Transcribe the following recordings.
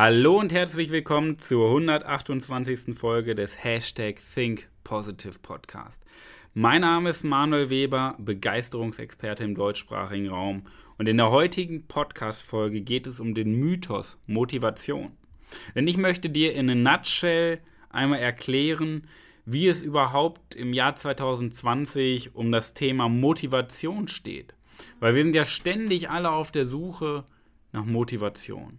Hallo und herzlich willkommen zur 128. Folge des Hashtag Think Positive Podcast. Mein Name ist Manuel Weber, Begeisterungsexperte im deutschsprachigen Raum. Und in der heutigen Podcast-Folge geht es um den Mythos Motivation. Denn ich möchte dir in a nutshell einmal erklären, wie es überhaupt im Jahr 2020 um das Thema Motivation steht. Weil wir sind ja ständig alle auf der Suche nach Motivation.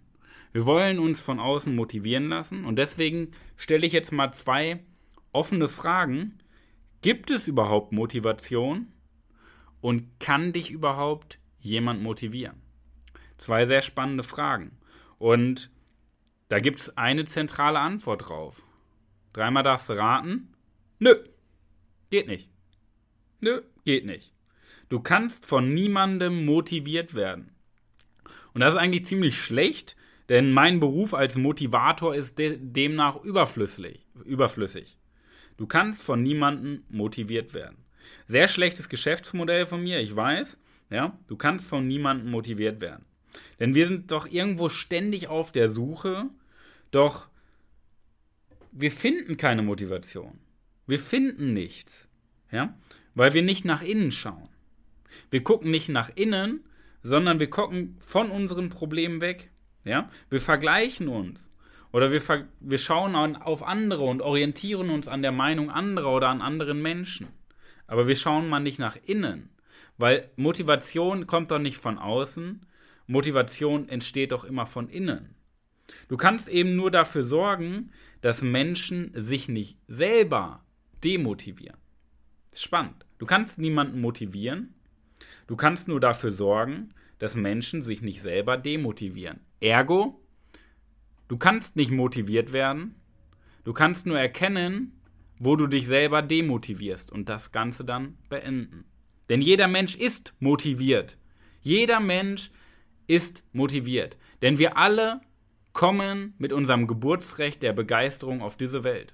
Wir wollen uns von außen motivieren lassen und deswegen stelle ich jetzt mal zwei offene Fragen. Gibt es überhaupt Motivation und kann dich überhaupt jemand motivieren? Zwei sehr spannende Fragen. Und da gibt es eine zentrale Antwort drauf. Dreimal darfst du raten. Nö, geht nicht. Nö, geht nicht. Du kannst von niemandem motiviert werden. Und das ist eigentlich ziemlich schlecht, denn mein Beruf als Motivator ist de demnach überflüssig. überflüssig. Du kannst von niemandem motiviert werden. Sehr schlechtes Geschäftsmodell von mir, ich weiß. Ja, du kannst von niemandem motiviert werden. Denn wir sind doch irgendwo ständig auf der Suche, doch wir finden keine Motivation. Wir finden nichts. Ja, weil wir nicht nach innen schauen. Wir gucken nicht nach innen, sondern wir gucken von unseren Problemen weg. Ja? Wir vergleichen uns. Oder wir, ver wir schauen an, auf andere und orientieren uns an der Meinung anderer oder an anderen Menschen. Aber wir schauen mal nicht nach innen. Weil Motivation kommt doch nicht von außen. Motivation entsteht doch immer von innen. Du kannst eben nur dafür sorgen, dass Menschen sich nicht selber demotivieren. Spannend. Du kannst niemanden motivieren. Du kannst nur dafür sorgen, dass Menschen sich nicht selber demotivieren. Ergo, du kannst nicht motiviert werden, du kannst nur erkennen, wo du dich selber demotivierst und das Ganze dann beenden. Denn jeder Mensch ist motiviert. Jeder Mensch ist motiviert. Denn wir alle kommen mit unserem Geburtsrecht der Begeisterung auf diese Welt.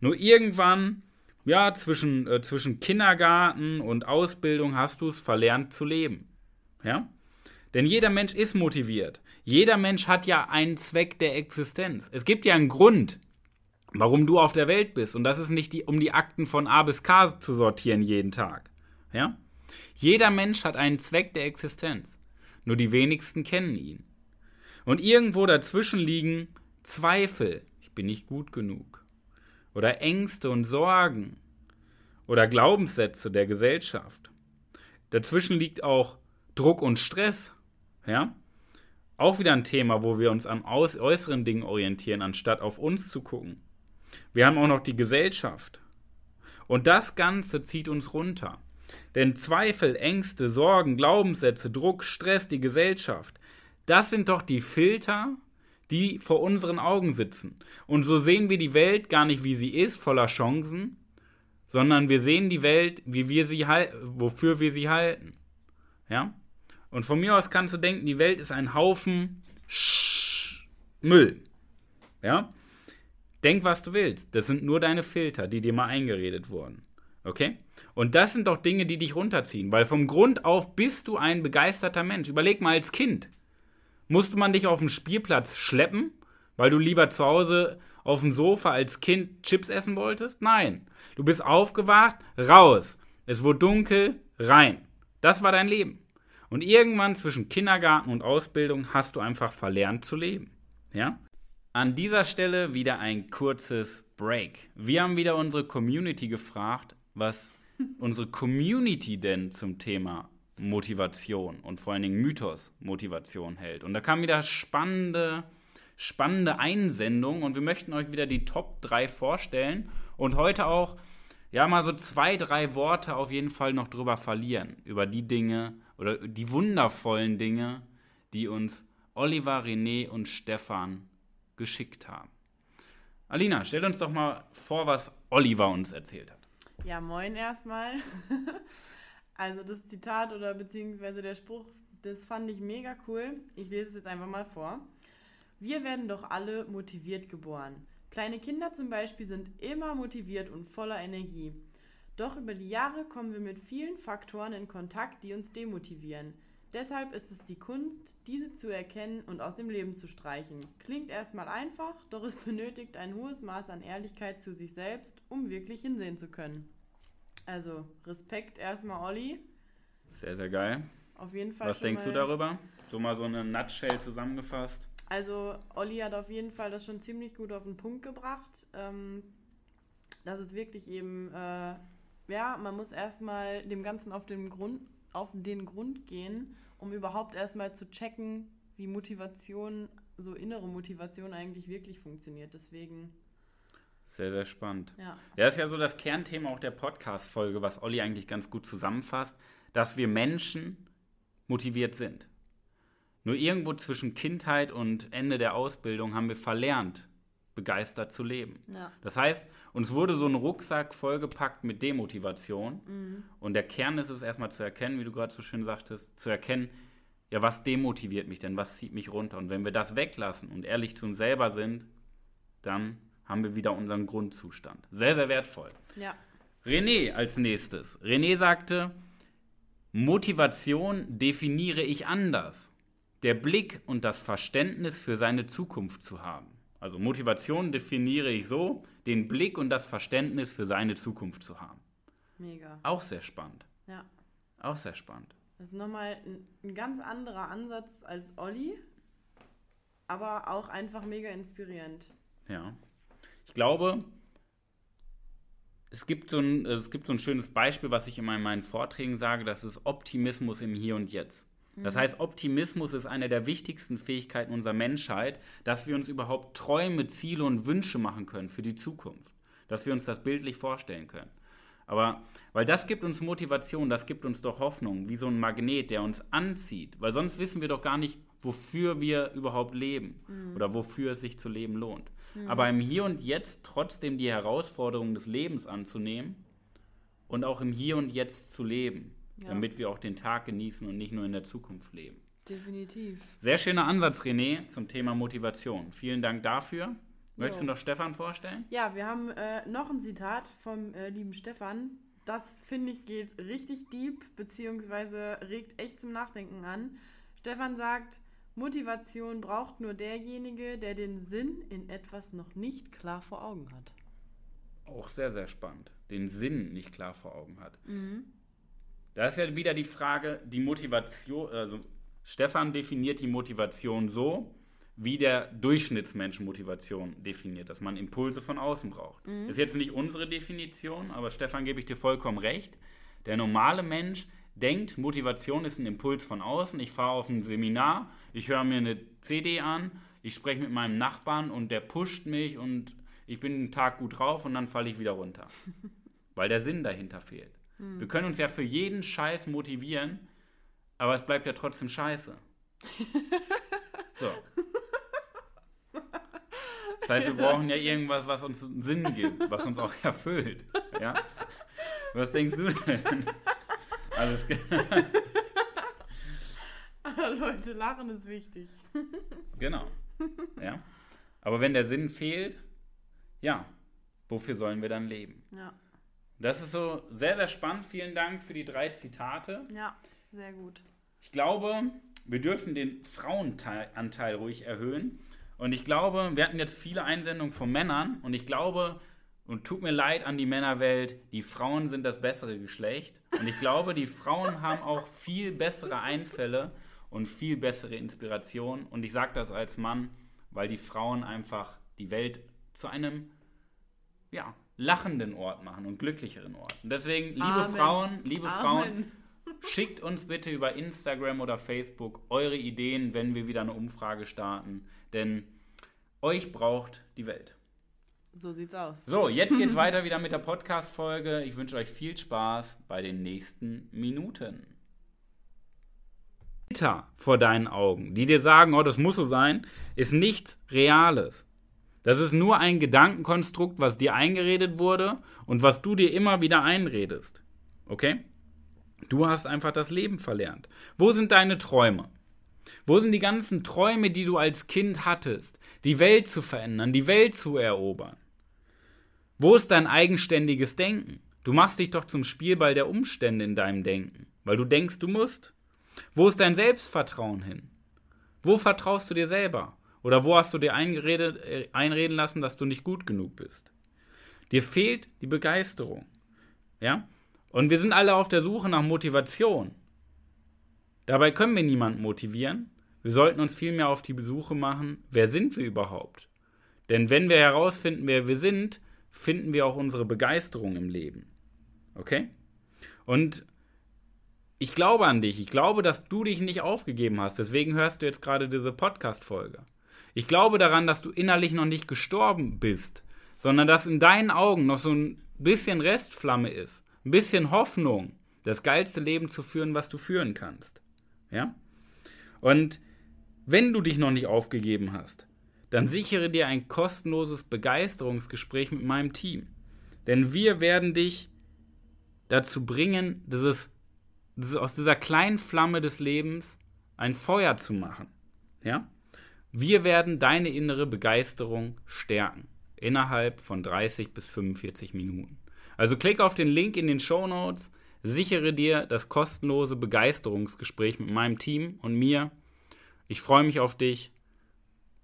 Nur irgendwann, ja, zwischen, äh, zwischen Kindergarten und Ausbildung hast du es verlernt zu leben. Ja? Denn jeder Mensch ist motiviert. Jeder Mensch hat ja einen Zweck der Existenz. Es gibt ja einen Grund, warum du auf der Welt bist. Und das ist nicht, die, um die Akten von A bis K zu sortieren jeden Tag. Ja? Jeder Mensch hat einen Zweck der Existenz. Nur die wenigsten kennen ihn. Und irgendwo dazwischen liegen Zweifel. Ich bin nicht gut genug. Oder Ängste und Sorgen. Oder Glaubenssätze der Gesellschaft. Dazwischen liegt auch Druck und Stress. Ja? Auch wieder ein Thema, wo wir uns am äußeren Dingen orientieren, anstatt auf uns zu gucken. Wir haben auch noch die Gesellschaft. Und das Ganze zieht uns runter. Denn Zweifel, Ängste, Sorgen, Glaubenssätze, Druck, Stress, die Gesellschaft, das sind doch die Filter, die vor unseren Augen sitzen. Und so sehen wir die Welt gar nicht, wie sie ist, voller Chancen, sondern wir sehen die Welt, wie wir sie wofür wir sie halten. Ja? Und von mir aus kannst du denken, die Welt ist ein Haufen Müll. Ja? Denk, was du willst. Das sind nur deine Filter, die dir mal eingeredet wurden. Okay? Und das sind doch Dinge, die dich runterziehen, weil vom Grund auf bist du ein begeisterter Mensch. Überleg mal als Kind. Musste man dich auf dem Spielplatz schleppen, weil du lieber zu Hause auf dem Sofa als Kind Chips essen wolltest? Nein. Du bist aufgewacht, raus. Es wurde dunkel, rein. Das war dein Leben. Und irgendwann zwischen Kindergarten und Ausbildung hast du einfach verlernt zu leben. Ja? An dieser Stelle wieder ein kurzes Break. Wir haben wieder unsere Community gefragt, was unsere Community denn zum Thema Motivation und vor allen Dingen Mythos Motivation hält. Und da kam wieder spannende, spannende Einsendungen und wir möchten euch wieder die Top 3 vorstellen und heute auch ja mal so zwei, drei Worte auf jeden Fall noch drüber verlieren, über die Dinge, oder die wundervollen Dinge, die uns Oliver, René und Stefan geschickt haben. Alina, stell uns doch mal vor, was Oliver uns erzählt hat. Ja, moin erstmal. also das Zitat oder beziehungsweise der Spruch, das fand ich mega cool. Ich lese es jetzt einfach mal vor. Wir werden doch alle motiviert geboren. Kleine Kinder zum Beispiel sind immer motiviert und voller Energie. Doch über die Jahre kommen wir mit vielen Faktoren in Kontakt, die uns demotivieren. Deshalb ist es die Kunst, diese zu erkennen und aus dem Leben zu streichen. Klingt erstmal einfach, doch es benötigt ein hohes Maß an Ehrlichkeit zu sich selbst, um wirklich hinsehen zu können. Also Respekt erstmal, Olli. Sehr, sehr geil. Auf jeden Fall. Was denkst du darüber? So mal so eine Nutshell zusammengefasst. Also Olli hat auf jeden Fall das schon ziemlich gut auf den Punkt gebracht. Ähm, dass es wirklich eben, äh, ja, man muss erstmal dem Ganzen auf den Grund, auf den Grund gehen, um überhaupt erstmal zu checken, wie Motivation, so innere Motivation eigentlich wirklich funktioniert. Deswegen. Sehr, sehr spannend. Ja. Ja, ist ja so das Kernthema auch der Podcast-Folge, was Olli eigentlich ganz gut zusammenfasst, dass wir Menschen motiviert sind. Nur irgendwo zwischen Kindheit und Ende der Ausbildung haben wir verlernt, begeistert zu leben. Ja. Das heißt, uns wurde so ein Rucksack vollgepackt mit Demotivation. Und der Kern ist es erstmal zu erkennen, wie du gerade so schön sagtest, zu erkennen, ja, was demotiviert mich denn, was zieht mich runter? Und wenn wir das weglassen und ehrlich zu uns selber sind, dann haben wir wieder unseren Grundzustand. Sehr, sehr wertvoll. Ja. René als nächstes. René sagte, Motivation definiere ich anders. Der Blick und das Verständnis für seine Zukunft zu haben. Also Motivation definiere ich so, den Blick und das Verständnis für seine Zukunft zu haben. Mega. Auch sehr spannend. Ja. Auch sehr spannend. Das ist nochmal ein, ein ganz anderer Ansatz als Olli, aber auch einfach mega inspirierend. Ja. Ich glaube, es gibt, so ein, es gibt so ein schönes Beispiel, was ich immer in meinen Vorträgen sage, das ist Optimismus im Hier und Jetzt. Das heißt, Optimismus ist eine der wichtigsten Fähigkeiten unserer Menschheit, dass wir uns überhaupt Träume, Ziele und Wünsche machen können für die Zukunft. Dass wir uns das bildlich vorstellen können. Aber, weil das gibt uns Motivation, das gibt uns doch Hoffnung, wie so ein Magnet, der uns anzieht. Weil sonst wissen wir doch gar nicht, wofür wir überhaupt leben oder wofür es sich zu leben lohnt. Aber im Hier und Jetzt trotzdem die Herausforderungen des Lebens anzunehmen und auch im Hier und Jetzt zu leben, Ja. damit wir auch den Tag genießen und nicht nur in der Zukunft leben. Definitiv. Sehr schöner Ansatz, René, zum Thema Motivation. Vielen Dank dafür. Möchtest Jo. du noch Stefan vorstellen? Ja, wir haben äh, noch ein Zitat vom äh, lieben Stefan. Das finde ich geht richtig deep, beziehungsweise regt echt zum Nachdenken an. Stefan sagt, Motivation braucht nur derjenige, der den Sinn in etwas noch nicht klar vor Augen hat. Auch sehr, sehr spannend. Den Sinn nicht klar vor Augen hat. Da ist ja wieder die Frage, die Motivation, also Stefan definiert die Motivation so, wie der Durchschnittsmensch Motivation definiert, dass man Impulse von außen braucht. Ist jetzt nicht unsere Definition, aber Stefan gebe ich dir vollkommen recht. Der normale Mensch denkt, Motivation ist ein Impuls von außen. Ich fahre auf ein Seminar, ich höre mir eine CD an, ich spreche mit meinem Nachbarn und der pusht mich und ich bin einen Tag gut drauf und dann falle ich wieder runter. Weil der Sinn dahinter fehlt. Wir können uns ja für jeden Scheiß motivieren, aber es bleibt ja trotzdem scheiße. So. Das heißt, wir brauchen ja irgendwas, was uns Sinn gibt, was uns auch erfüllt. Ja? Was denkst du denn? Alles klar. Leute, Lachen ist wichtig. Genau. Ja. Aber wenn der Sinn fehlt, ja, wofür sollen wir dann leben? Ja, Das ist so sehr, sehr spannend. Vielen Dank für die drei Zitate. ja, sehr gut. Ich glaube, wir dürfen den Frauenanteil ruhig erhöhen. Und ich glaube, wir hatten jetzt viele Einsendungen von Männern. Und ich glaube, und tut mir leid an die Männerwelt, die Frauen sind das bessere Geschlecht. Und ich glaube, die Frauen haben auch viel bessere Einfälle und viel bessere Inspiration. Und ich sage das als Mann, weil die Frauen einfach die Welt zu einem ja, lachenden Ort machen und glücklicheren Ort. Und deswegen, liebe Amen. Frauen, liebe Frauen, Amen. Schickt uns bitte über Instagram oder Facebook eure Ideen, wenn wir wieder eine Umfrage starten. Denn euch braucht die Welt. So sieht's aus. So, jetzt geht's weiter wieder mit der Podcast-Folge. Ich wünsche euch viel Spaß bei den nächsten Minuten. Vor deinen Augen, die dir sagen, oh, das muss so sein, ist nichts Reales. Das ist nur ein Gedankenkonstrukt, was dir eingeredet wurde und was du dir immer wieder einredest. Okay? Du hast einfach das Leben verlernt. Wo sind deine Träume? Wo sind die ganzen Träume, die du als Kind hattest? Die Welt zu verändern, die Welt zu erobern. Wo ist dein eigenständiges Denken? Du machst dich doch zum Spielball der Umstände in deinem Denken, weil du denkst, du musst. Wo ist dein Selbstvertrauen hin? Wo vertraust du dir selber? Oder wo hast du dir äh, einreden lassen, dass du nicht gut genug bist? Dir fehlt die Begeisterung. Ja? Und wir sind alle auf der Suche nach Motivation. Dabei können wir niemanden motivieren. Wir sollten uns vielmehr auf die Besuche machen, wer sind wir überhaupt? Denn wenn wir herausfinden, wer wir sind, finden wir auch unsere Begeisterung im Leben. Okay? Und ich glaube an dich. Ich glaube, dass du dich nicht aufgegeben hast. Deswegen hörst du jetzt gerade diese Podcast-Folge. Ich glaube daran, dass du innerlich noch nicht gestorben bist, sondern dass in deinen Augen noch so ein bisschen Restflamme ist, ein bisschen Hoffnung, das geilste Leben zu führen, was du führen kannst. Ja? Und wenn du dich noch nicht aufgegeben hast, dann sichere dir ein kostenloses Begeisterungsgespräch mit meinem Team. Denn wir werden dich dazu bringen, dieses, dieses, aus dieser kleinen Flamme des Lebens ein Feuer zu machen. Ja? Wir werden deine innere Begeisterung stärken innerhalb von 30 bis 45 Minuten. Also klick auf den Link in den Show Notes, sichere dir das kostenlose Begeisterungsgespräch mit meinem Team und mir. Ich freue mich auf dich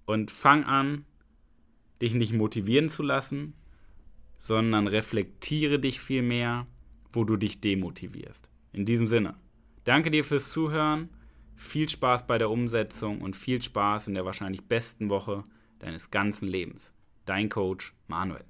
und fang an, dich nicht motivieren zu lassen, sondern reflektiere dich vielmehr, wo du dich demotivierst. In diesem Sinne, danke dir fürs Zuhören, viel Spaß bei der Umsetzung und viel Spaß in der wahrscheinlich besten Woche deines ganzen Lebens. Dein Coach Manuel.